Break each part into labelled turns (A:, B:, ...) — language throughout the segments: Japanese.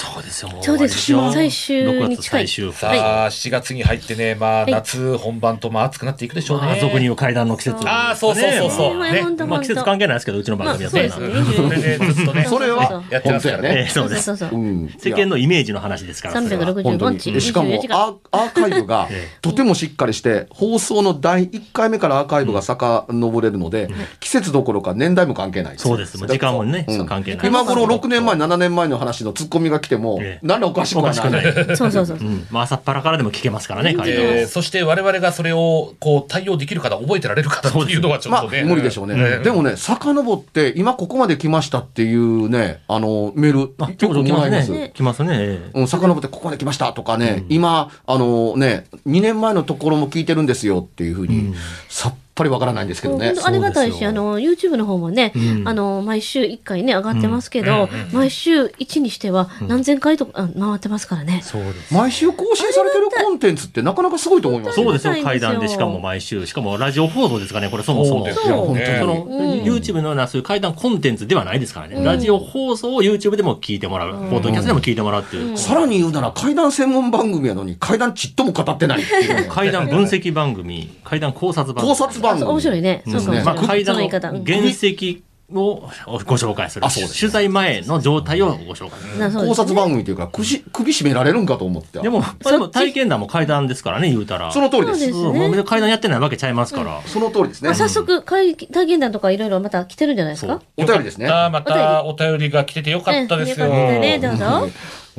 A: そうですよ、もう。
B: そうです。最終に近い。
A: 6月最終。
C: さあ、7月に入ってね、まあ、
B: はい。
C: 夏本番とまあ暑くなっていくでしょうね。
A: まあ、俗に言う階段の季節、
C: あーそうそうそうそう。
A: まあ
C: ね
A: まあ季節関係ないですけど、うちの番組は
B: まあ
A: そんな
B: そうですね。
C: それでずっとね、
D: それは
C: やってますからね。
A: ええそうです。
B: そうそうそう。
D: うん。
A: 世間のイメージの話ですから、それは。
B: 365
D: 本当に。
B: 日、
D: でしかも
B: 24時間。
D: アーカイブが
A: え
D: とてもしっかりして放送の第1回目からアーカイブが遡れるので、季節どころか年代も関係ない
A: そうです。時間もね、
D: うん。
A: 関係ない。
D: 今頃6年前7年前の話のツッコミが来ても
A: ええ
D: 何らおかしくはない
B: そうそうそう
A: う。ん。まあ、朝っぱらからでも聞けますからね。
C: えーそして我々がそれをこう対応できるかな、覚えてられるかなっていうのはちょっ
D: まあ
C: とね。
D: 無理でしょうね、
C: ん
D: でもね遡って今ここまで来ましたっていうねあのメール
A: あ、
D: よ
A: ちょこちょこ来ま
D: くもらいますす
A: ね。来ますね。ええ
D: うん、遡ってここまで来ましたとかね、今、あのね、2年前のところも聞いてるんですよっていうふうに、さっぱりわからないんですけどね
B: 本。当ありがたいし、あの、YouTube の方もね、
A: うん
B: あの、毎週1回ね、上がってますけど、毎週1にしては何千回とか、あ回ってますからね。
A: そうです。
D: 毎週更新されてるコンテンツってなかなかすごいと思います
A: そうですよ、階談で、しかも毎週、しかもラジオ放送ですかね、これそもそも。
C: そうね。
A: その、
B: うん
A: YouTube のようなそういう怪談コンテンツではないですからね。ラジオ放送を YouTube でも聞いてもらう。ポッドキャストでも聞いてもらうっていう。
D: さらに言うなら、怪談専門番組やのに、怪談ちっとも語ってないっていうね
A: 怪談分析番組、怪談考察番組。
D: 考察番組。
B: 面白いね。そうかもしれ
A: まあ、
B: ない。
A: 怪談の
B: その
A: 原石をご紹介する。
D: あそうです
A: 取材前の状態をご紹介する。
D: 考察番組というか、首、首絞められるんかと思って。
A: でも、それも体験談も怪談ですからね、言うたら。
D: その通りです。
B: そうです
A: うんもう別に怪談やってないわけちゃいますから。
D: その通りですね
B: あ。早速、会体験談とかいろいろまた来てるんじゃないですか？
D: お便りですね。
C: またお便りが来ててよかったですよ。
B: ねよかったね、どうぞ。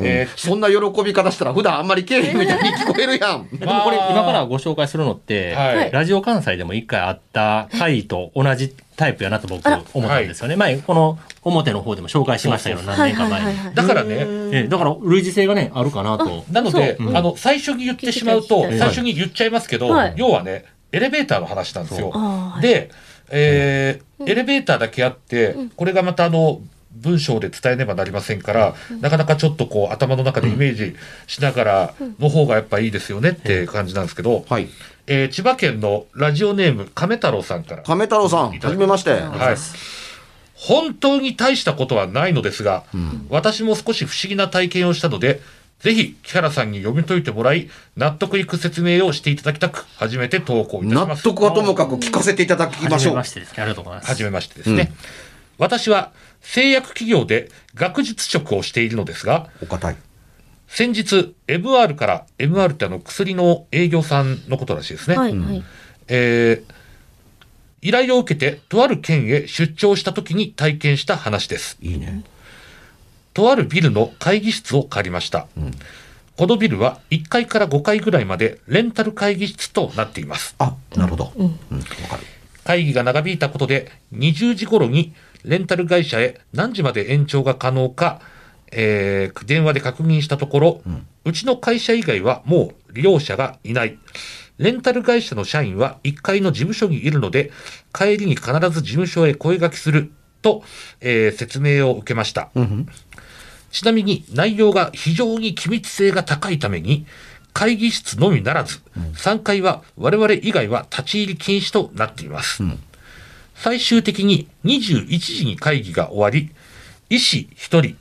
C: えー
D: そんな喜び方したら普段あんまり経営みたいに聞こえるやん。
A: でもこれ今からご紹介するのって、
C: はい。
A: ラジオ関西でも一回あった回と同じタイプやなと僕思ったんですよね。前、この表の方でも紹介しましたけど、何年か前に。
B: はい
C: だからね、
A: ええだから類似性がね、あるかなと。
C: なので、
B: そう。
C: あの、最初に言ってしまうと最初に言っちゃいますけど、
B: はい。
C: 要はね、エレベーターの話なんですよ。で、えーエレベーターだけあって、これがまたあの、文章で伝えねばなりませんから、なかなかちょっとこう頭の中でイメージしながらの方がやっぱいいですよねって感じなんですけど、
D: はい。
C: えー千葉県のラジオネーム亀太郎さんから、
D: 亀太郎さん、はじめまして。
C: はい。本当に大したことはないのですが、私も少し不思議な体験をしたので、ぜひ木原さんに読み解いてもらい、納得いく説明をしていただきたく、初めて投稿いたし
D: 納
C: ます。
D: 得はともかく聞かせていただきましょう
A: はじめま。してですね。ありがとうございます。
C: はじめましてですね。私は製薬企業で学術職をしているのですが、
D: お堅い。
C: 先日 MR から MR ってあの薬の営業さんのことらしいですね。
B: はい、はい。
C: えー依頼を受けてとある県へ出張した時に体験した話です。
D: いいね。
C: とあるビルの会議室を借りました。このビルは1階から5階ぐらいまでレンタル会議室となっています。
D: あ、なるほど。うん、わかる。
C: 会議が長引いたことで20時頃にレンタル会社へ何時まで延長が可能か、えー電話で確認したところ、うちの会社以外はもう利用者がいない。レンタル会社の社員は1階の事務所にいるので、帰りに必ず事務所へ声掛けすると、えー説明を受けました。ちなみに内容が非常に機密性が高いために、会議室のみならず、3階は我々以外は立ち入り禁止となっています。最終的に21時に会議が終わり、医師1人、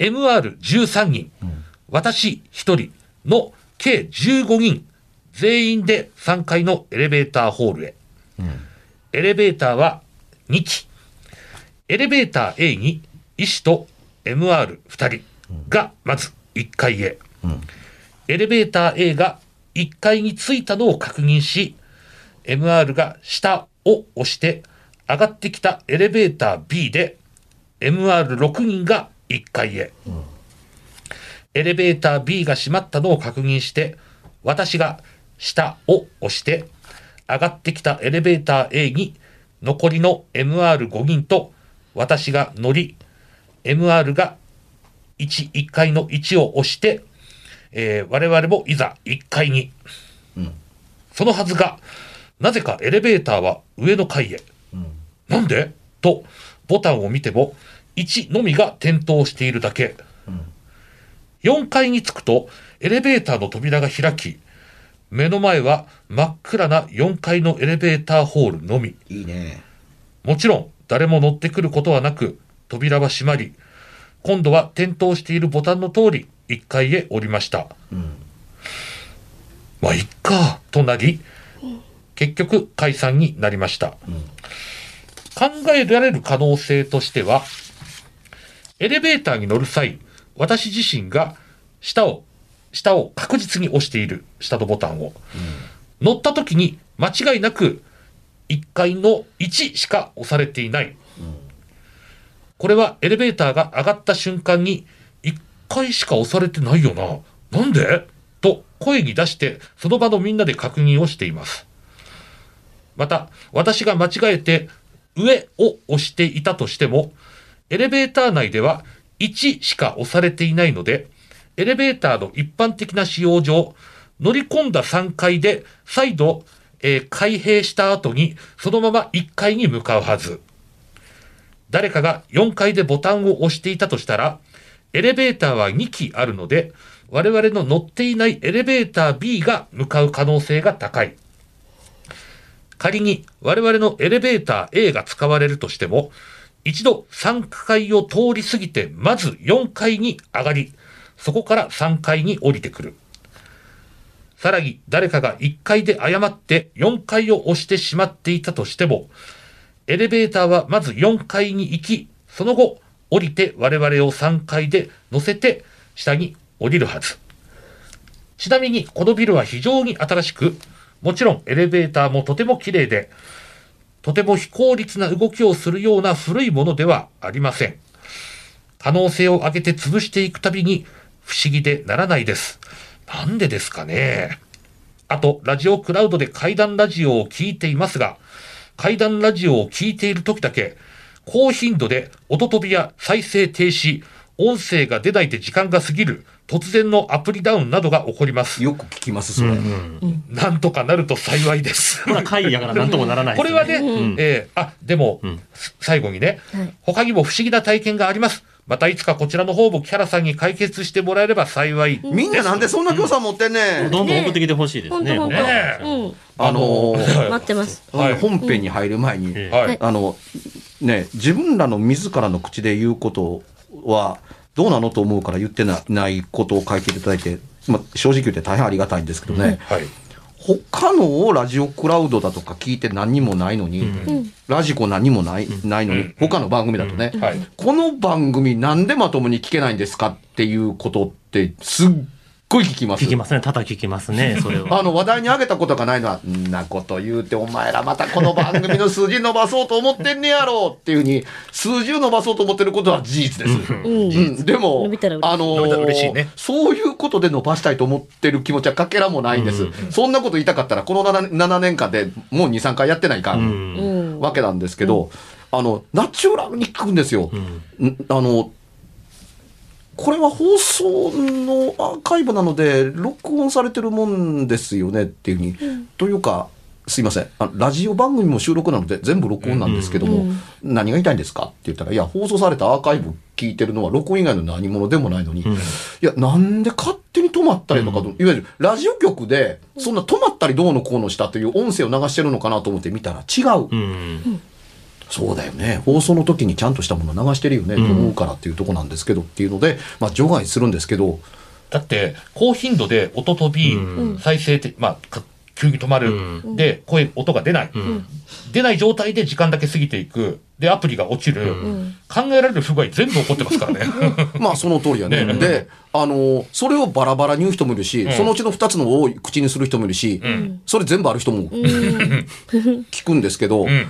C: MR13 人、私1人の計15人、全員で3階のエレベーターホールへ。エレベーターは2機。エレベーター A に医師と MR2 人がまず1階へ。エレベーター A が1階に着いたのを確認し、MR が下を押して上がってきたエレベーター B で MR6 人が1階へ。エレベーター B が閉まったのを確認して、私が下を押して、上がってきたエレベーター A に残りの MR5 人と私が乗り、MR が1、1階の1を押して、えー我々もいざ1階に。そのはずが、なぜかエレベーターは上の階へ。なんで？と、ボタンを見ても、1のみが点灯しているだけ。4階に着くと、エレベーターの扉が開き、目の前は真っ暗な4階のエレベーターホールのみ。
D: いいね。
C: もちろん、誰も乗ってくることはなく、扉は閉まり、今度は点灯しているボタンの通り、1階へ降りました。まあ、いっか、となり、結局解散になりました。考えられる可能性としては、エレベーターに乗る際、私自身が下を、下を確実に押している、下のボタンを。乗った時に間違いなく1階の1しか押されていない。これはエレベーターが上がった瞬間に1階しか押されてないよな。なんで？と声に出してその場のみんなで確認をしています。また、私が間違えて上を押していたとしても、エレベーター内では1しか押されていないので、エレベーターの一般的な使用上、乗り込んだ3階で再度、えー開閉した後にそのまま1階に向かうはず。誰かが4階でボタンを押していたとしたら、エレベーターは2機あるので、我々の乗っていないエレベーター B が向かう可能性が高い。仮に我々のエレベーター A が使われるとしても、一度3階を通り過ぎて、まず4階に上がり、そこから3階に降りてくる。さらに誰かが1階で誤って4階を押してしまっていたとしても、エレベーターはまず4階に行き、その後降りて我々を3階で乗せて下に降りるはず。ちなみにこのビルは非常に新しく、もちろんエレベーターもとても綺麗で、とても非効率な動きをするような古いものではありません。可能性を上げて潰していくたびに不思議でならないです。なんでですかね。あと、ラジオクラウドで怪談ラジオを聞いていますが、怪談ラジオを聞いている時だけ、高頻度で音飛びや再生停止、音声が出ないで時間が過ぎる、突然のアプリダウンなどが起こります。
D: よく聞きます、それ。
C: なんとかなると幸いです。
A: まだ会議やからなんともならないですよ
C: これはね、えーあ、でも、
A: ん
C: 最後にね、
B: はい
C: 他にも不思議な体験があります。またいつかこちらの方も木原さんに解決してもらえれば幸い。
D: みんななんでそんな強さ持ってんねん。
A: どんどん送ってきてほしいですね。
B: 本当本
C: ねえ
B: 当。うん。
D: あのー
B: 待ってます。
C: はい
D: 本編に入る前に、
A: ええ
C: はい。
D: あの、ね、自分らの自らの口で言うことは、どうなのと思うから言ってなないことを書いていただいて、まあ、正直言って大変ありがたいんですけどね、
C: はい。
D: 他のをラジオクラウドだとか聞いて何にもないのに、ラジコ何にもない,、ないのに、他の番組だとね、
C: はい。
D: この番組なんでまともに聞けないんですかっていうことってすっごい聞きます。
A: 聞きますね。ただ聞きますね。それは。
D: あの話題に上げたことがないのは、んなこと言うて、お前らまたこの番組の数字伸ばそうと思ってんねやろっていうふうに、数字を伸ばそうと思ってることは事実です。
B: うん。
D: うん、でも
B: 伸びたら嬉しい
D: あの
C: ね
D: そういうことで伸ばしたいと思ってる気持ちはかけらもないんです。そんなこと言いたかったら、この 7, 7年間でもう2、3回やってないか、
A: うん
B: うん。
D: わけなんですけど、あの、ナチュラルに聞くんですよ。んあの、これは放送のアーカイブなので、録音されてるもんですよねっていうふうに。というか、すいません。あラジオ番組も収録なので全部録音なんですけども、
B: うん
D: 何が言いたいんですかって言ったら、いや、放送されたアーカイブ聞いてるのは録音以外の何者でもないのに、いや、なんで勝手に止まったりとかと、いわゆるラジオ局で、そんな止まったりどうのこうのしたという音声を流してるのかなと思って見たら違う。
A: うん。
D: そうだよね。放送の時にちゃんとしたもの流してるよね、と思うからっていうとこなんですけどっていうので、まあ除外するんですけど、
C: だって、高頻度で音飛び、
A: うん
C: 再生って、まあ、か急に止まる、
A: うん
C: で、声、音が出ない、
A: うん。
C: 出ない状態で時間だけ過ぎていく。で、アプリが落ちる。
A: うん
C: 考えられる不具合全部起こってますからね。
D: まあその通りやね。
C: ね
D: で、あの、それをバラバラに言う人もいるし、
C: うん
D: そのうちの二つのを口にする人もいるし、
C: うん。
D: それ全部ある人も 聞くんですけど、
C: うん。うん。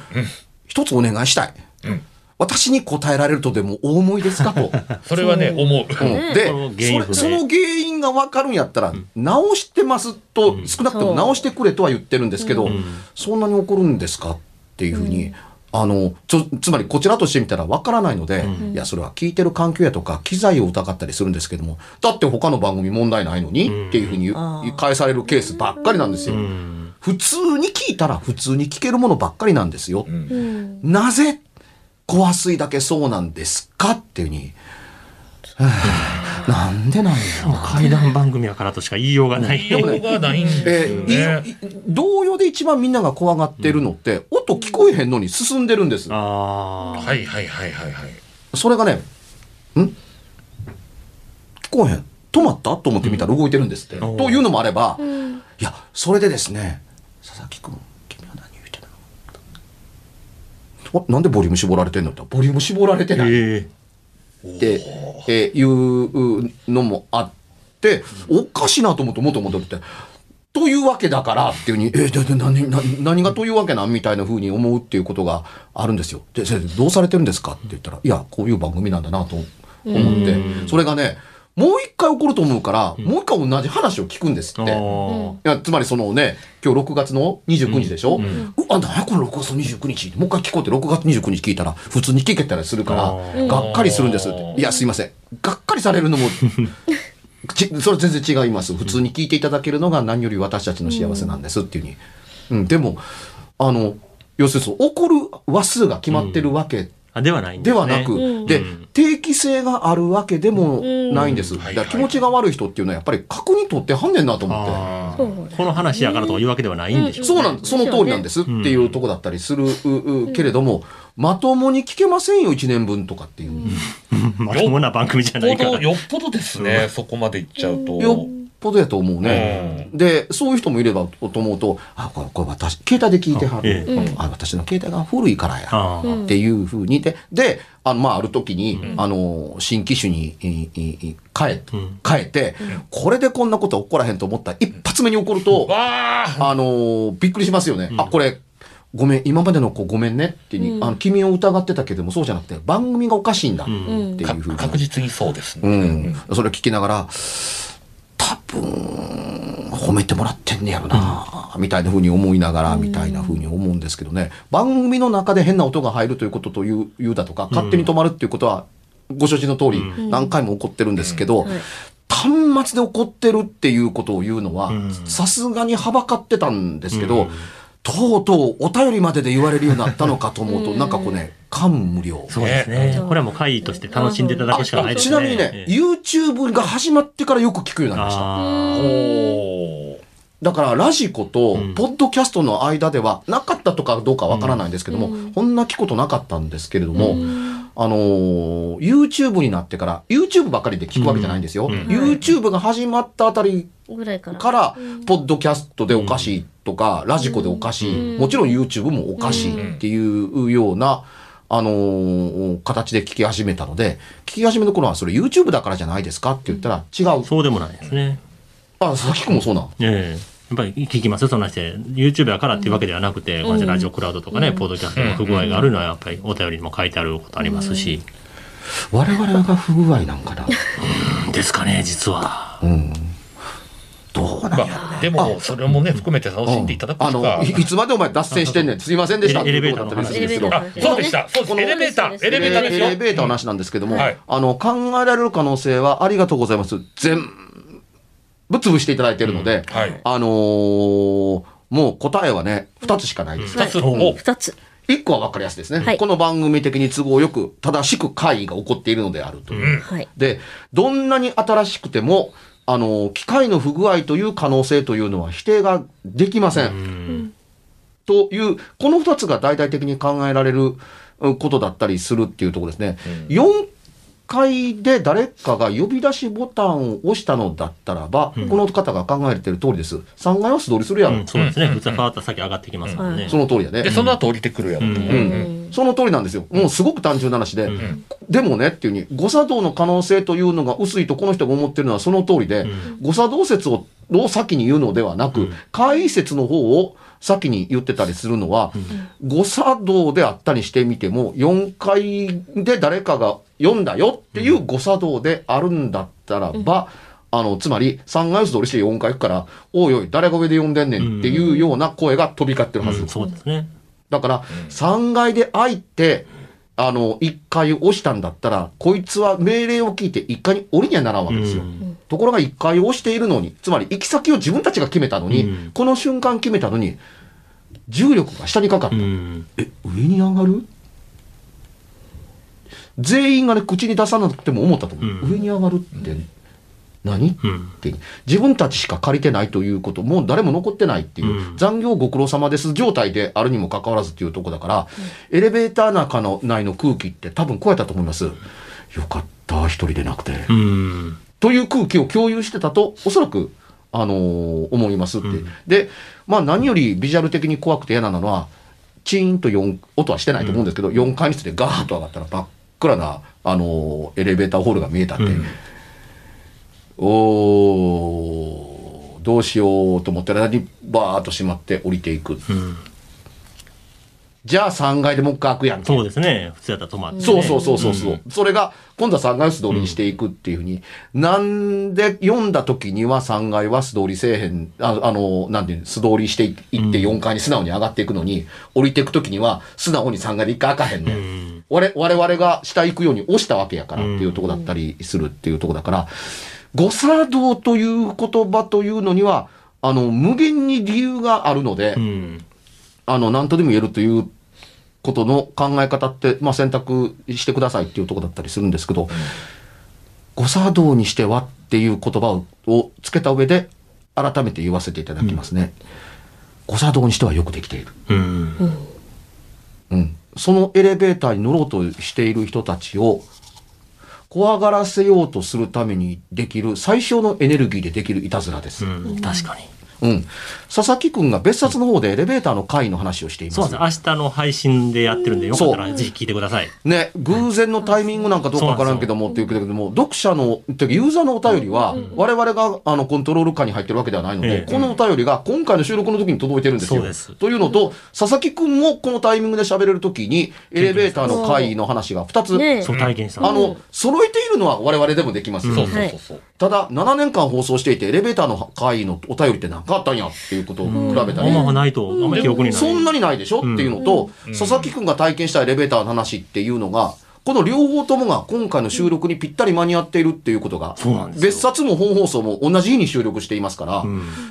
D: 一つお願いしたい。
C: うん。
D: 私に答えられるとでもお思いですか？と。
C: それはね、思う。
D: うん。で
A: その原因不明。
D: それその原因が分かるんやったら、直してますと、少なくとも直してくれとは言ってるんですけど、
A: ん。
D: そんなに起こるんですかっていうふうに、あのつつまりこちらとしてみたら分からないので、いやそれは聞いてる環境やとか機材を疑ったりするんですけどもだって他の番組問題ないのに、
A: うん
D: っていうふうに返されるケースばっかりなんですよ。
A: うん。
D: 普通に聞いたら普通に聞けるものばっかりなんですよ。
C: うん
D: なぜ、小水だけそうなんですかっていうに。はあなんでなんやろな。
A: 怪談番組やからとしか言いようがない。
C: 言いようがないんです
D: え
C: よ
D: ー
C: ね。
D: い同様で一番みんなが怖がってるのって、音聞こえへんのに進んでるんです。
A: ああ。
C: はいはいはいはいはい。
D: それがね、ん？聞こえへん。止まった？と思ってみたら動いてるんですって。
A: うん
D: というのもあれば、いや、それでですね、佐々木君、君は何言うてるの？あなんでボリューム絞られてんの？ってボリューム絞られてない。
A: え
D: って、えーいうのもあって、おかしいなと思って元戻って。というわけだからっていうふうに、えー、でで何何何がというわけなんみたいなふうに思うっていうことがあるんですよ。で、先生どうされてるんですか？って言ったら、いや、こういう番組なんだなと思って
A: う、ん
D: それがね、もう一回起こると思うから、もう一回同じ話を聞くんです
A: え
D: って。い
A: ー。
D: やつまりそのね、今日6月の29日でしょ、う
A: うん
D: あ、なこの6月の29日もう一回聞こうって6月29日聞いたら普通に聞けたりするから、がっかりするんですって。いや、すいません。がっかりされるのも、ちそれ全然違います。普通に聞いていただけるのが何より私たちの幸せなんですっていうふうに。うん、でも、あの、要するに怒る話数が決まってるわけ
A: あ、ではないんでね。
D: ですはなく、
B: うん
D: で
A: うん、
D: 定期性があるわけでもないんです。
C: うん
D: だから気持ちが悪い人っていうのはやっぱり確認取ってはんねんなと思って。
A: この話やからとかいうわけではないんでしょうね。
D: そうなんその通りなんですっていうとこだったりする、ううけれども、まともに聞けませんよ、1年分とかっていう。
A: まともな番組じゃないから。
C: よっぽど、よっぽどですね、そこまでいっちゃうと。
D: よっぽどやと思うね。で、そういう人もいればと思うと、あ、これ、これ私、携帯で聞いてはる。
A: え
B: え
D: うんあ私の携帯が古いからや。
B: うん
D: っていうふうにで、で、あの、まあ、ある時に、あの、新機種に、変え
A: うん、
D: 変えて、これでこんなこと起こらへんと思ったら、一発目に起こると、
C: わあ
D: あの、びっくりしますよね。あ、これ、ごめん、今までの子ごめんねってに、あの、君を疑ってたけども、そうじゃなくて、番組がおかしいんだ。
A: ん
D: っていうふうに。
C: 確実にそうです
D: う
C: ね。
D: ん。それを聞きながら、多分、褒めてもらってんねやろな、みたいな風に思いながら、みたいな風に思うんですけどね。番組の中で変な音が入るということという、いうだとか、勝手に止まるっていうことは、ご承知の通り、何回も起こってるんですけど、
B: はい
D: 端末で起こってるっていうことを言うのは
A: うん、
D: さすがにはばかってたんですけど、
A: うん
D: とうとうお便りまでで言われるようになったのかと思うと、なんかこうね、感無量。
A: そうですね。これはもう会議として楽しんでいただくしかないですね。
D: ちなみにね、
A: ええ
D: YouTube が始まってからよく聞くようになりました。だからラジコと
A: うん。
D: ポッドキャストの間ではなかったとかどうかわからないんですけども、こんな聞くことなかったんですけれども、あのー YouTube になってから YouTube ばかりで聞くわけじゃないんですよ、
A: うん。
D: YouTube が始まったあたり
B: ぐらいから。
D: から、ポッドキャストでおかしいとか、ラジコでおかしい、
B: うん
D: もちろん YouTube もおかしいっていうような、あのー形で聞き始めたので、聞き始めの頃はそれ YouTube だからじゃないですか？って言ったら違う。
A: そうでもないですね。
D: あ、佐々木君もそうなん？
A: ええやっぱり聞きますよ、そんなして。YouTube やからっていうわけではなくて、こうやってラジオクラウドとかね、ポッドキャストの不具合があるのは、やっぱりお便りにも書いてあることありますし。
D: 我々が不具合なんかな？
A: ですかね、実は。
D: うん。どうなんやろ
C: まあ、でも、それもね、含めて楽しんでいただく
D: あの、いいつまでお前脱線してんねん。すいませんでした。
A: エレベーターの話
D: ということだったりするんですけど
C: あ、そうでした。そうです。エレベーター。エレベーターですよ。
D: エレベーターの話なんですけども、
C: はい
D: あの、考えられる可能性はありがとうございます。全部潰していただいているので、
C: はい。
D: あのーもう答えはね、二つしかないです。
C: 二つ。
A: うん
C: お
B: 二つ。
D: 一個は分かりやすいですね、
B: はい
D: この番組的に都合よく正しく会議が起こっているのであるという。
B: はい。
D: で、どんなに新しくても、あの、機械の不具合という可能性というのは否定ができません。
A: うん
D: という、この二つが大々的に考えられるうんことだったりするっていうところですね。4階で誰かが呼び出しボタンを押したのだったらば、この方が考えてる通りです。3階は素通りするやろ。
A: うんそうですね。普通は変わったら先上がってきますもんね。
D: その通りやね。
C: で、その後降りてくるやろと。
A: うん
D: うん、その通りなんですよ。もうすごく単純な話で。でもねっていうふうに、誤作動の可能性というのが薄いとこの人が思ってるのはその通りで、誤作動説をを先に言うのではなく、解説の方を先に言ってたりするのは、誤作動であったりしてみても、4階で誰かが読んだよっていう誤作動であるんだったらば、あの、つまり、3階を素通りして4階行くから、おいおい、誰が上で読んでんねんっていうような声が飛び交ってるはず。
A: うんそうですね。
D: だから、3階で開いて、あの、1階を押したんだったら、こいつは命令を聞いて1階に降りにはならんわけですよ。
A: うん
D: ところが1階を押しているのに、つまり行き先を自分たちが決めたのに、
A: うん。
D: この瞬間決めたのに、重力が下にかかった。
A: うん。
D: え、上に上がる？全員がね、口に出さなくても思ったと思う。
A: うん。
D: 上に上がるって何、
A: うん。
D: って。自分たちしか借りてないということもう誰も残ってないっていう、
A: うん。
D: 残業ご苦労様です。状態であるにもかかわらずっていうとこだから、エレベーター中の内の空気って多分こうやったと思います。よかった、一人でなくて。
A: うん
D: という空気を共有してたと、おそらく、あのー思いますって。
A: うん。
D: で、まあ何よりビジュアル的に怖くて嫌なのは、チーンと4、音はしてないと思うんですけど、4階についてガーッと上がったら真っ暗な、あのーエレベーターホールが見えたって、
A: う。ん。
D: おーどうしようと思ったらにバーッと閉まって降りていく。
A: うん
D: じゃあ3階でもう一回開くやんけ。
A: そうですね。普通やったら止まってね。
D: そうそうそうそうそう、
A: ん。
D: それが今度は3階を素通りにしていくっていうふうに、なんで読んだ時には3階は素通りせえへんああのなんていうの素通りしていって4階に素直に上がっていくのに、降りていく時には素直に3階で一回開かへんねん、
A: うん。
D: 我我々が下行くように押したわけやからっていうとこだったりするっていうとこだから、誤作動という言葉というのにはあの無限に理由があるので、
A: うん
D: あの、何とでも言えるということの考え方って、まあ、選択してくださいっていうところだったりするんですけど、誤作動にしてはっていう言葉ををつけた上で、改めて言わせていただきますね。誤作動にしてはよくできている。
A: うん
D: うん。そのエレベーターに乗ろうとしている人たちを、怖がらせようとするためにできる最小のエネルギーでできるいたずらです。
A: うん確かに。
D: うん。佐々木くんが別冊の方でエレベーターの会の話をしています。
A: そうなんです。明日の配信でやってるんで、よかったらぜひ聞いてください。
D: ね、偶然のタイミングなんかどうかわからんけどもっていうけども、読者の、てかユーザーのお便りは、我々があのコントロール下に入ってるわけではないので、
A: ええ
D: このお便りが今回の収録の時に届いてるんですよ。
A: そうです
D: というのと、佐々木くんもこのタイミングで喋れる時に、エレベーターの会の話が2つ、
B: ね
A: そう体験した。
D: あの、揃えているのは我々でもできますよ。
C: そうそうそうそう。
D: ただ、7年間放送していて、エレベーターの会のお便りって何かあったんやっていうことを比べたり、
A: あんまないと、あんまり記憶にない。
D: そんなにないでしょ、っていうのと、佐々木くんが体験したエレベーターの話っていうのが、この両方ともが今回の収録にぴったり間に合っているっていうことが、別冊も本放送も同じ日に収録していますから、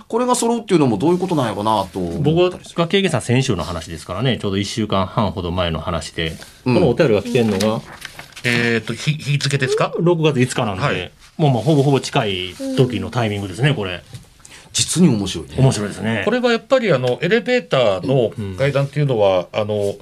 D: これが揃うっていうのもどういうことなんやろうなと思
A: 僕。が経験した先週の話ですからね、ちょうど1週間半ほど前の話で、このお便りが来てるのが、
C: えっと、日日付ですか
A: ？6月5日なんで、
C: はい。
A: もうまあほぼほぼ近い時のタイミングですね、これ。
D: 実に面白いね。
A: 面白いですね。
C: これはやっぱりあのエレベーターの階段っていうのは、あの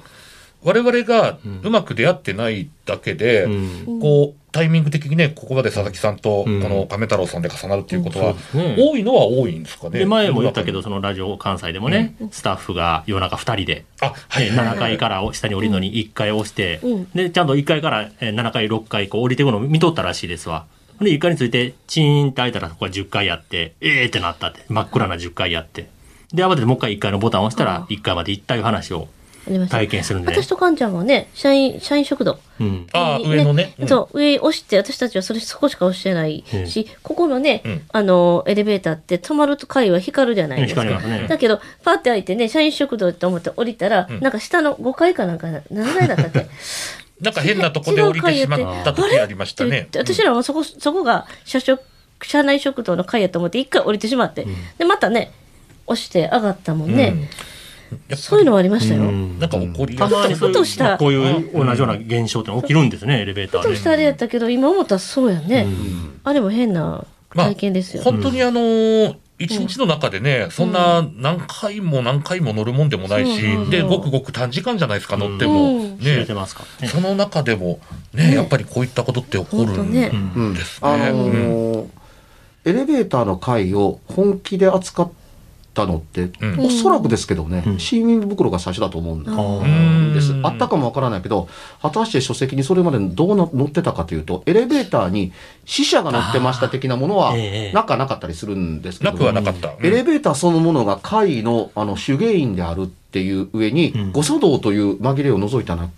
C: 我々がうまく出会ってないだけで、
A: うん
C: こうタイミング的にねここまで佐々木さんとこ
A: うん
C: の亀太郎さんで重なるっていうことは、多いのは多いんですかね。
A: で、前も言ったけど、
C: 世
A: そのラジオ関西でもね、スタッフが夜中2人で、
C: あはい
A: えー7階から下に降りるのに1階押して、
B: うん
A: で、ちゃんと1階からえー7階、6階こう降りていくのを見とったらしいですわ。で、1階について、チーンって開いたらそこは10階やって、えーってなったって、真っ暗な10階やって。で、慌ててもう一回1階のボタンを押したら、1階まで行ったいう話を体験するんで。
B: 私とカンちゃんはね、社員、社員食堂。
A: うん。
C: あー上のねうん
B: そう、上押して、私たちはそれ、そこしか押してないし、ここのね、
C: うん
B: あの、エレベーターって止まると階は光るじゃないですか。
A: 光りますね
B: だけど、パって開いてね、社員食堂って思って降りたら、なんか下の5階かなんか、何階だったっけ？
C: なんか変なとこで降りてしまった時ありましたね。
B: 私らもそこ、そこが社食、社内食堂の階やと思って、一回降りてしまって、で、またね、押して上がったもんね。そういうのはありましたよ。
A: うん。
C: なんか起こりやすい
B: ふとした。
A: こういう同じような現象って起きるんですね、エレベーターで。
B: ふとしたあれやったけど、今思ったらそうやね。
A: うん。
B: あれも変な体験ですよ。
C: 本当にあのー一日の中でね、そんな何回も何回も乗るもんでもないし、で、ごくごく短時間じゃないですか、乗っても。
B: うん
C: ね
A: 知れて。ますからね。
C: その中でも、ね、やっぱりこういったことって起こるんですね。
D: エレベーターの回を本気で扱ったのって、
C: うん。
D: おそらくですけどね、
A: うん。
D: 新耳袋が最初だと思うんです。あったかもわからないけど、果たして書籍にそれまでどうな載ってたかというと、エレベーターに死者が乗ってました的なものはなかなかったりするんですけど、
C: なくはなかった。
D: エレベーターそのものが会のあの手芸員であるっていう上に、
A: うん。
D: 誤作動という紛れを除いたな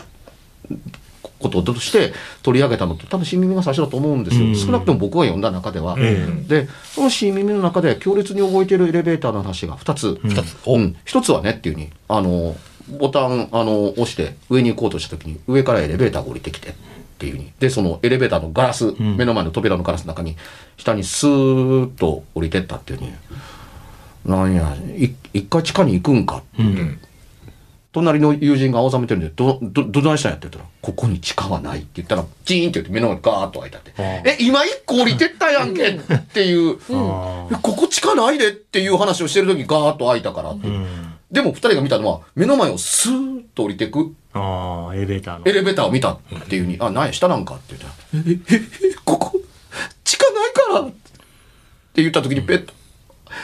D: こととして取り上げたのって多分新耳が最初だと思うんですよ、
A: うん。
D: 少なくとも僕が読んだ中では。
A: え
D: でその新耳の中で強烈に覚えているエレベーターの話が2つ。
A: うん
C: 二つ。お
D: うん、一つはねっていうふうにあのボタンあの押して上に行こうとした時に上からエレベーターが降りてきてっていうふうに。でそのエレベーターのガラス、
A: ん。
D: 目の前の扉のガラスの中に下にスーッと降りてったっていうふうに。なんやい一回地下に行くんかって。
A: う
C: うんん。
D: 隣の友人が青ざめてるんで、ど、ど、どないしたんやって言ったら、ここに地下はないって言ったら、チーンって言って目の前にガーッと開いたって。
A: ああ
D: え、今一個降りてったやんけっていう、
A: あ
D: えここ地下ないでっていう話をしてる時にガーッと開いたからって。
A: ーうん。
D: でも二人が見たのは、目の前をスーッと降りてく。
A: あーエレベーターの。
D: エレベーターを見たっていうふうに、あ、なんや、下なんかって言ったら、え、え、え、えここ、地下ないからって言った時にペッと、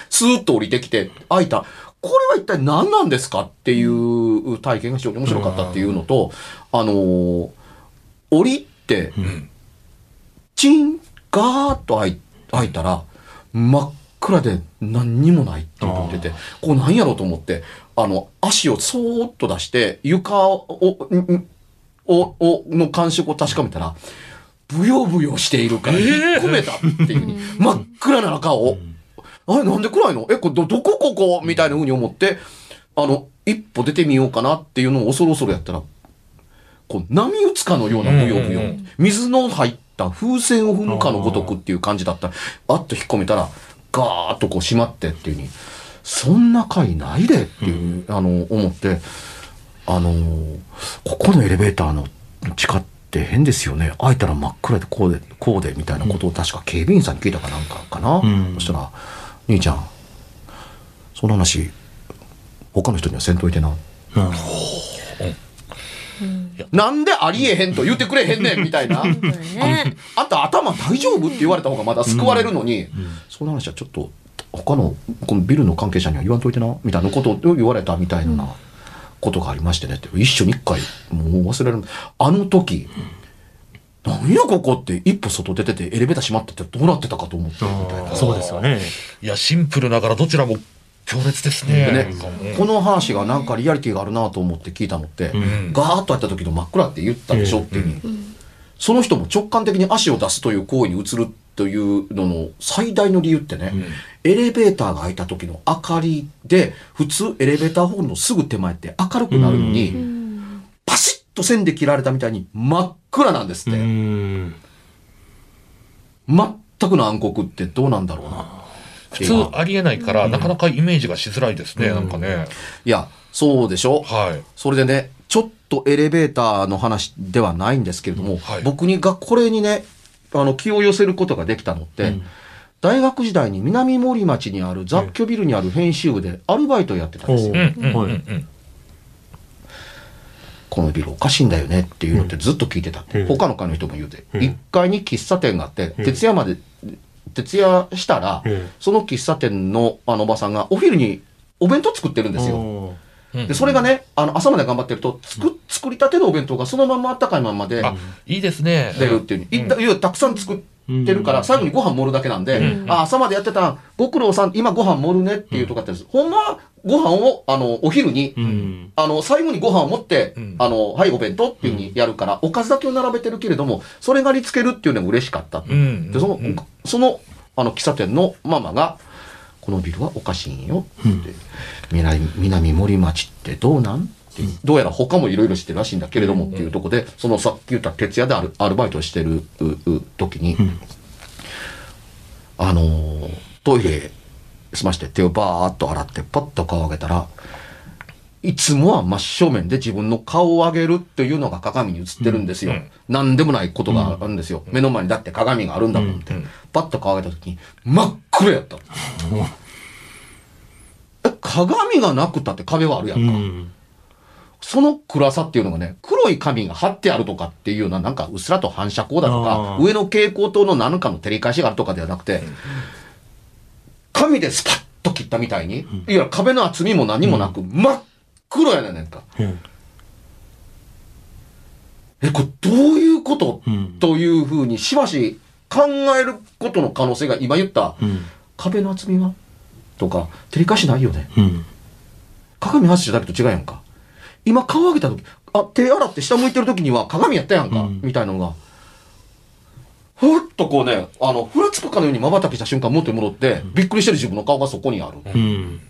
D: スーッと降りてきて、開いた。これは一体何なんですかっていう体験が非常に面白かったっていうのと、あのー降りて、
C: ん
D: チン、ガーッと開い開いたら、真っ暗で何にもないっていうのが出て、こう何やろうと思って、あの、足をそーっと出して、床を、を、を、の感触を確かめたら、ブヨブヨしているから、引っ込めたっていうふうに、真っ暗な中を、あれなんで暗いの？え、これど、どこここ？みたいな風に思って、あの、一歩出てみようかなっていうのを恐る恐るやったら、こう、波打つかのようなブヨブヨ。水の入った風船を踏むかのごとくっていう感じだった。ら、あっと引っ込めたら、ガーッとこう閉まってっていう風に、そんな回ないでっていう、あの、思って、あのーここのエレベーターの地下って変ですよね。開いたら真っ暗でこうで、こうでみたいなことを確か警備員さんに聞いたかなんかかな。
A: うん。
D: そしたら、兄ちゃん、その話、他の人にはせんといてな。
A: うん
D: なんでありえへんと言ってくれへんねん みたいな。
B: ね。
D: あんた頭大丈夫って言われた方がまだ救われるのに、その話はちょっと他のこのビルの関係者には言わんといてなみたいなことを言われたみたいなことがありましてねって一緒に一回もう忘れるあの時、なんやここって一歩外出ててエレベーター閉まっててどうなってたかと思ってみたいな。
A: そうですよね。
C: いや、シンプルながらどちらも強烈ですね。
D: でね。この話がなんかリアリティがあるなと思って聞いたのって、
A: ん。
D: ガーッとやった時の真っ暗って言ったでしょっていう。ふうに、その人も直感的に足を出すという行為に移るというのの最大の理由ってね、エレベーターが開いた時の明かりで普通エレベーターホールのすぐ手前って明るくなるのに、パシッと線で切られたみたいに真っ暗なんですっ
A: う
D: て、
A: ん。
D: 全くの暗黒ってどうなんだろうな
C: 普通ありえないから、なかなかイメージがしづらいですね、なんかね。
D: いやそうでしょ？
C: はい。
D: それでね、ちょっとエレベーターの話ではないんですけれども、
C: はい
D: 僕にがこれにね、あの、気を寄せることができたのって、大学時代に南森町にある雑居ビルにある編集部でアルバイトをやってたんですよ。
A: はい
C: うん。
D: このビルおかしいんだよねっていうのってずっと聞いてた。
A: うん。
D: 他の階の人も言うて。
A: うん。
D: 1階に喫茶店があって、
A: うん。
D: 徹夜まで、徹夜したら、
A: うん。
D: その喫茶店のあのおばさんがお昼にお弁当作ってるんですよ。で、それがね、あの、朝まで頑張ってると、作、作りたてのお弁当がそのままあったかいまんまで、
C: あ、いいですね。
D: 出るっていう、いったいやたくさん作ってるから、
A: うん。
D: 最後にご飯盛るだけなんで、
C: うん。
D: あ朝までやってたご苦労さん今ご飯盛るねっていうとかってです、ほんまはご飯をあのお昼に、
A: うん。
D: あの最後にご飯を持って、
C: うん。
D: あのはいお弁当っていうふうにやるから、おかずだけを並べてるけれどもそれがりつけるっていうのが嬉しかった、
C: うん。
D: でその,、
C: うん。
D: そのあの喫茶店のママが「このビルはおかしいんよ」って、南南森町ってどうなん?」ってどうやら他もいろいろしてるらしいんだけれどもっていうとこで、そのさっき言った徹夜でアルアルバイトをしてるうう時に、あのートイレ済まして手をバーッと洗ってパッと顔を上げたらいつもは真正面で自分の顔を上げるっていうのが鏡に映ってるんですよ。
C: うん
D: 何でもないことがあるんですよ。目の前にだって鏡があるんだもんって。パッと顔上げた時に真っ暗やった。え、鏡がなくたって壁はあるやんか。
A: うん。
D: その暗さっていうのがね、黒い紙が貼ってあるとかっていうような、なんかうっすらと反射光だとか上の蛍光灯の何かの照り返しがあるとかではなくて、紙でスパッと切ったみたいに、いや、壁の厚みも何もなく、真っ黒やねんねんか。
A: うん
D: え、これどういうこと、
A: うん
D: というふうにしばし考えることの可能性が今言った、
A: うん。
D: 壁の厚みは？とか、照り返しないよね。
A: うん。
D: 鏡外しただけと違うやんか。今顔上げた時、あ、手洗って下向いてる時には鏡やったやんか、
A: うん
D: みたいなのが。ふわっとこうね、あの、ふらつくかのように瞬きした瞬間元に戻って、びっくりしてる自分の顔がそこにある。
A: うん。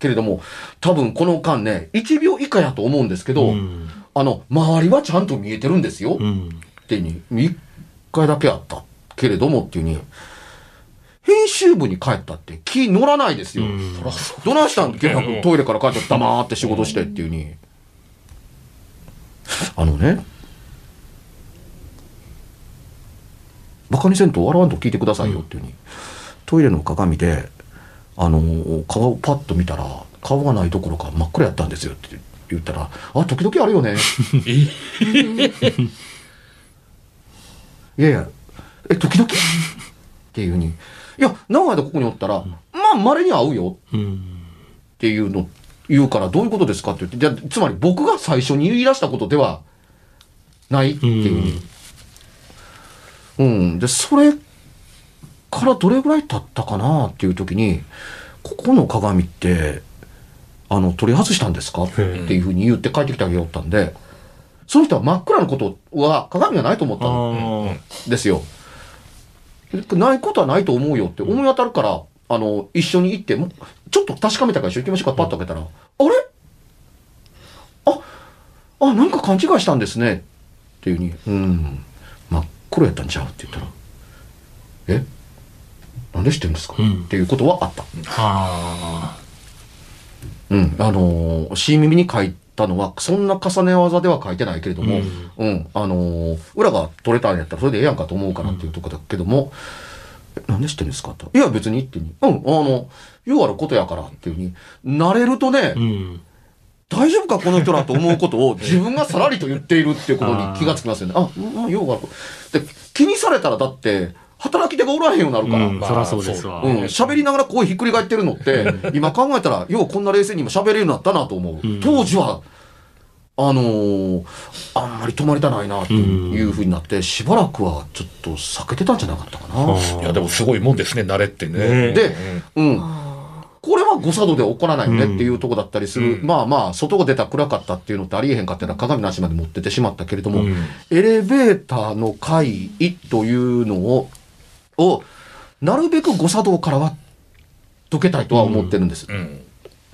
D: けれども、多分この間ね、1秒以下やと思うんですけど、
A: うん
D: あの、周りはちゃんと見えてるんですよ。
A: うん。
D: ってに、1回だけあった。けれどもっていうに、編集部に帰ったって気乗らないですよ。
A: うん
D: どないしたん？結局トイレから帰って黙って仕事してっていうに。あのね、バカにせんと笑わんと聞いてくださいよっていうに、トイレの鏡で、あのー顔をパッと見たら、顔がないどころか真っ暗やったんですよって言ったら、あ、時々あるよね。いやいや、え、時々？っていうふうに。いや、長い間ここにおったら、まあ、稀に会うよ
A: うん。
D: っていうの、言うから、どういうことですかって言って、じゃあつまり僕が最初に言い出したことではないっていうふうに。うん。で、それからどれぐらい経ったかなっていう時に、ここの鏡って、あの、取り外したんですかっていうふうに言って帰ってきてあげよったんで、その人は真っ暗なことは鏡がないと思ったの。
A: あ
D: ですよ。ないことはないと思うよって思い当たるから、あの、一緒に行って、もちょっと確かめたから一緒に行きましょうか、パッと開けたら、あれ？あ、あ、なんか勘違いしたんですね。っていうふうに、うん、真っ黒やったんちゃう？って言ったら、え？なんで知ってるんですか、
A: うん。
D: っていうことはあった。
A: あ。
D: うん、あのー、新耳に書いたのは、そんな重ね技では書いてないけれども、うん、あのー裏が取れたんやったらそれでええやんかと思うからっていうとこだけども、えなんで知ってるんですか？と。いや、別にってに。うん、あの、ようあることやからっていうに、慣れるとね、
A: うん。
D: 大丈夫かこの人らと思うことを 自分がさらりと言っているっていうことに気がつきますよね。あ、まあ、ようある。で、気にされたらだって、働き手がおらへんようになるから。
A: うん、そらそうですわ。
D: うん、喋りながら声ひっくり返ってるのって、今考えたら、ようこんな冷静に今喋れるようになったなと思う。
A: うん
D: 当時は、あのーあんまり止まりたないなっていうふうになって、しばらくはちょっと避けてたんじゃなかったかな。
C: いや、でもすごいもんですね、慣れってね。
A: ね
D: で、うん。これは誤作動で起こらないよねっていうとこだったりする。
C: うん
D: まあまあ、外が出たら暗かったっていうのってありえへんかっていうのは鏡の足まで持ってってしまったけれども、
A: うん
D: エレベーターの回避というのを、を、なるべく誤作動からは解けたいとは思ってるんです。
C: うん。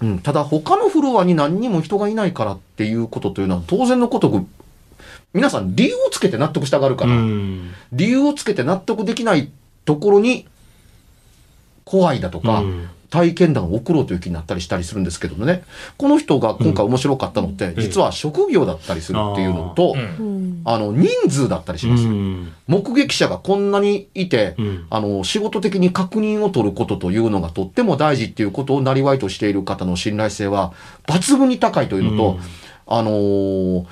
D: うん、ただ他のフロアに何にも人がいないからっていうことというのは当然のことく皆さん理由をつけて納得したがるか
A: う
D: ら、
A: ん。
D: 理由をつけて納得できないところに怖いだとか、
A: うん
D: 体験談を送ろうという気になったりしたりするんですけどもね。この人が今回面白かったのって、実は職業だったりするっていうのと、
C: うん。
B: うん。
D: あの人数だったりし
A: う
D: ます、
A: ん。
D: 目撃者がこんなにいて、
A: うん。
D: あの、仕事的に確認を取ることというのがとっても大事っていうことをなりわいとしている方の信頼性は抜群に高いというのと、
A: うん。
D: あのー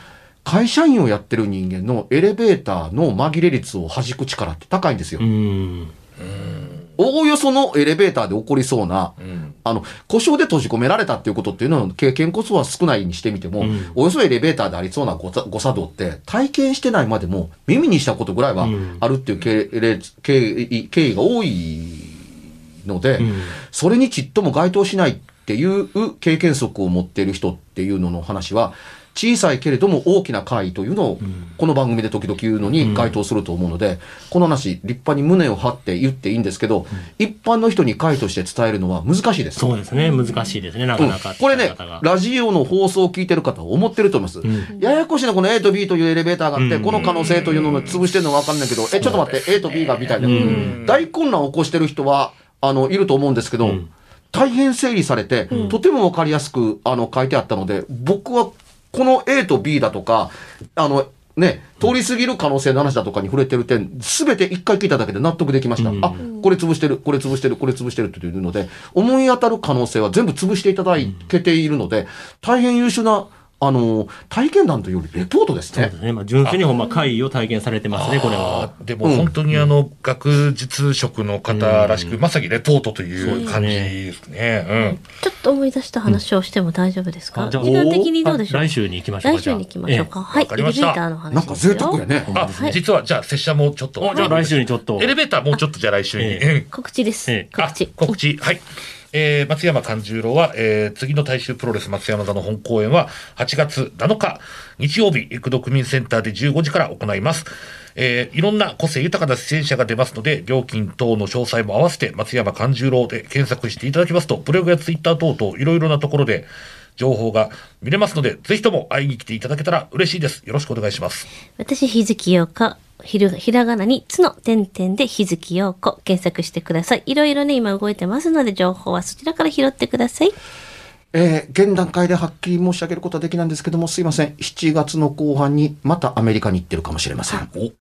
D: 会社員をやってる人間のエレベーターの紛れ率を弾く力って高いんですよ。
A: うん。
D: おおよそのエレベーターで起こりそうな、
C: うん。
D: あの、故障で閉じ込められたっていうことっていうのの経験こそは少ないにしてみても、
A: うん
D: およそエレベーターでありそうな誤作動って体験してないまでも耳にしたことぐらいは
A: うん
D: あるっていう経歴経緯経緯が多いので、
A: うん
D: それにちっとも該当しないっていう経験則を持っている人っていうのの話は、小さいけれども大きな会というのを、この番組で時々言うのに該当すると思うので、この話、立派に胸を張って言っていいんですけど、一般の人に会として伝えるのは難しいです。
A: そうですね。難しいですね。なか
D: うん
A: なか。
D: これねラジオの放送を聞いてる方は思ってると思います。
A: ん
D: ややこしいな、この A と B というエレベーターがあって、
A: うん
D: この可能性というのを潰してるのがわかんないけど、え、ちょっと待って、A と B がみたいな。
A: ん
D: 大混乱を起こしてる人は、あの、いると思うんですけど、
A: うん
D: 大変整理されて、とてもわかりやすく、あの、書いてあったので、僕は、この A と B だとか、あの、ね、通り過ぎる可能性の話だとかに触れてる点、すべて一回聞いただけで納得できました。
A: うん
D: あ、これ潰してる、これ潰してる、これ潰してるっていうので、思い当たる可能性は全部潰していただけているので、大変優秀な、あの、体験談というよりレポートですね
A: そうで。すね。まあ、純粋にほんま会議を体験されてますね、これ
C: あ
A: は。
C: ーでも本当にあの、学術職の方らしく、まさにレポートという感じですね。
B: ちょっと思い出した話をしても大丈夫ですか？
A: あじゃあ
B: 時間的にどうでしょう？
A: 来週に行きましょうか。
B: 来週に行きましょうか。はい。エ
C: わかりました
B: レベーターの話
D: なんか贅沢やね。
C: うん。あ、実はじゃあ、拙者もちょっと。
A: おじゃあ来週にちょっと。
C: エレベーターもうちょっとじゃあ来週に。
B: 告知です。
A: ええ
B: 告知。
C: あ告知。はい。えー、松山勘十郎は、えー、次の大衆プロレス松山座の本公演は8月7日、日曜日、育土区民センターで15時から行います。えー、いろんな個性豊かな出演者が出ますので、料金等の詳細も合わせて、松山勘十郎で検索していただきますと、ブログやツイッター等々、いろいろなところで、情報が見れますので、ぜひとも会いに来ていただけたら嬉しいです。よろしくお願いします。
B: 私、日月陽子。ひるひらがなに、つの点々で日月陽子検索してください。いろいろね、今動いてますので、情報はそちらから拾ってください。
D: えー現段階ではっきり申し上げることはできないんですけども、すいません。7月の後半にまたアメリカに行ってるかもしれません。
C: お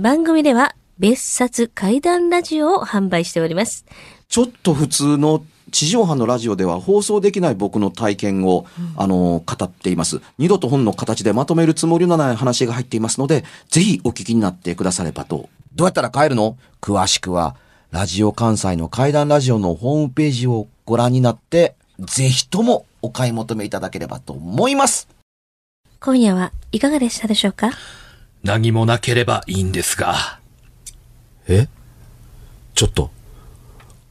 B: 番組では、別冊怪談ラジオを販売しております。
D: ちょっと普通の地上波のラジオでは放送できない僕の体験を、あの、語っています。二度と本の形でまとめるつもりのない話が入っていますので、ぜひお聞きになってくださればと。どうやったら帰るの？詳しくは、ラジオ関西の怪談ラジオのホームページをご覧になって、ぜひともお買い求めいただければと思います。
B: 今夜はいかがでしたでしょうか？
E: 何もなければいいんですが。
D: え？ちょっと、